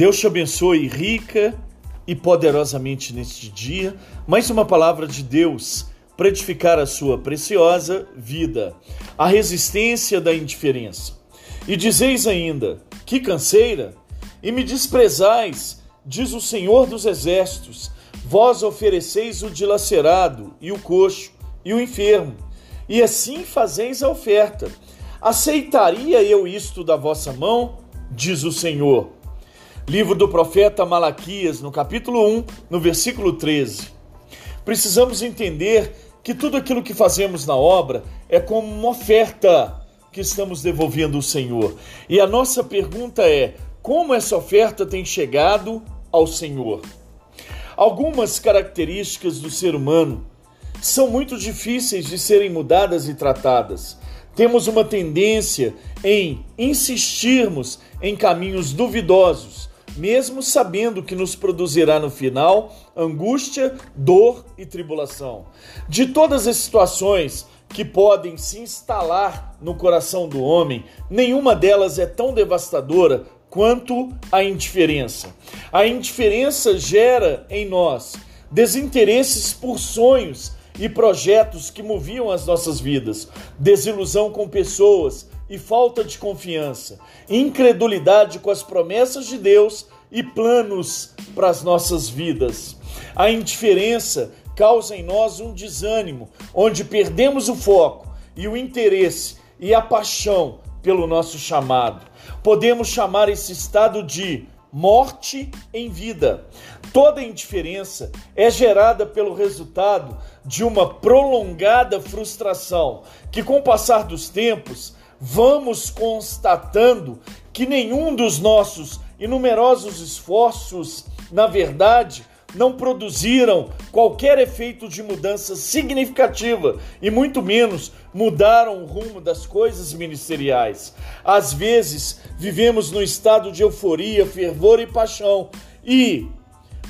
Deus te abençoe rica e poderosamente neste dia. Mais uma palavra de Deus para edificar a sua preciosa vida. A resistência da indiferença. E dizeis ainda: Que canseira! E me desprezais, diz o Senhor dos Exércitos. Vós ofereceis o dilacerado e o coxo e o enfermo, e assim fazeis a oferta. Aceitaria eu isto da vossa mão? Diz o Senhor. Livro do profeta Malaquias, no capítulo 1, no versículo 13. Precisamos entender que tudo aquilo que fazemos na obra é como uma oferta que estamos devolvendo ao Senhor. E a nossa pergunta é: como essa oferta tem chegado ao Senhor? Algumas características do ser humano são muito difíceis de serem mudadas e tratadas. Temos uma tendência em insistirmos em caminhos duvidosos mesmo sabendo que nos produzirá no final angústia, dor e tribulação. De todas as situações que podem se instalar no coração do homem, nenhuma delas é tão devastadora quanto a indiferença. A indiferença gera em nós desinteresses por sonhos e projetos que moviam as nossas vidas, desilusão com pessoas e falta de confiança, incredulidade com as promessas de Deus e planos para as nossas vidas. A indiferença causa em nós um desânimo, onde perdemos o foco e o interesse e a paixão pelo nosso chamado. Podemos chamar esse estado de morte em vida. Toda indiferença é gerada pelo resultado de uma prolongada frustração, que com o passar dos tempos vamos constatando que nenhum dos nossos inumerosos esforços, na verdade, não produziram qualquer efeito de mudança significativa e muito menos mudaram o rumo das coisas ministeriais. Às vezes, vivemos no estado de euforia, fervor e paixão e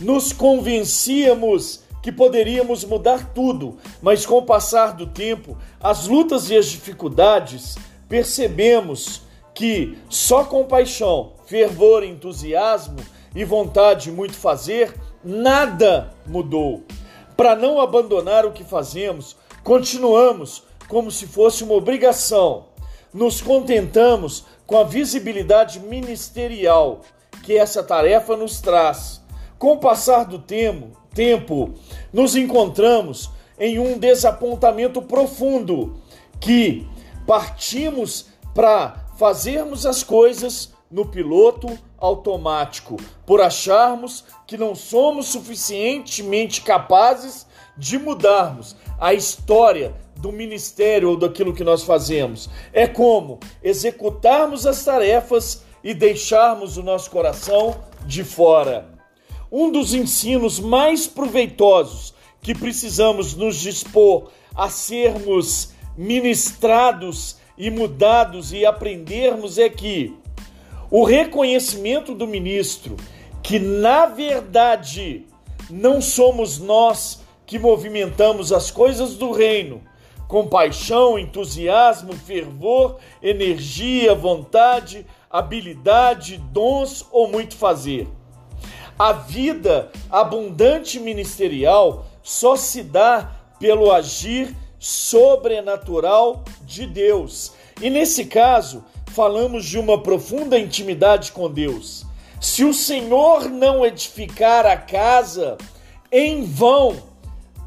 nos convencíamos que poderíamos mudar tudo, mas com o passar do tempo, as lutas e as dificuldades percebemos que só com paixão, fervor, entusiasmo e vontade de muito fazer, nada mudou. Para não abandonar o que fazemos, continuamos como se fosse uma obrigação. Nos contentamos com a visibilidade ministerial que essa tarefa nos traz. Com o passar do tempo, tempo nos encontramos em um desapontamento profundo que partimos para fazermos as coisas no piloto automático, por acharmos que não somos suficientemente capazes de mudarmos a história do ministério ou daquilo que nós fazemos. É como executarmos as tarefas e deixarmos o nosso coração de fora. Um dos ensinos mais proveitosos que precisamos nos dispor a sermos ministrados e mudados e aprendermos é que o reconhecimento do ministro que na verdade não somos nós que movimentamos as coisas do reino com paixão, entusiasmo, fervor, energia, vontade, habilidade, dons ou muito fazer. A vida abundante ministerial só se dá pelo agir sobrenatural de Deus. E nesse caso, falamos de uma profunda intimidade com Deus. Se o Senhor não edificar a casa, em vão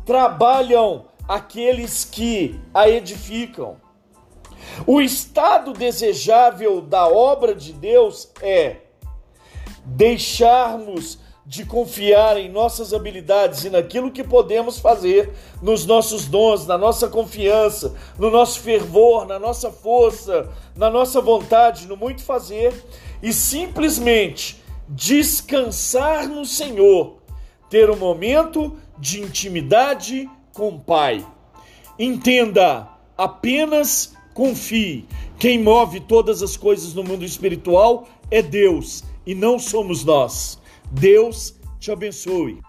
trabalham aqueles que a edificam. O estado desejável da obra de Deus é deixarmos de confiar em nossas habilidades e naquilo que podemos fazer, nos nossos dons, na nossa confiança, no nosso fervor, na nossa força, na nossa vontade, no muito fazer, e simplesmente descansar no Senhor, ter um momento de intimidade com o Pai. Entenda, apenas confie. Quem move todas as coisas no mundo espiritual é Deus e não somos nós. Deus te abençoe.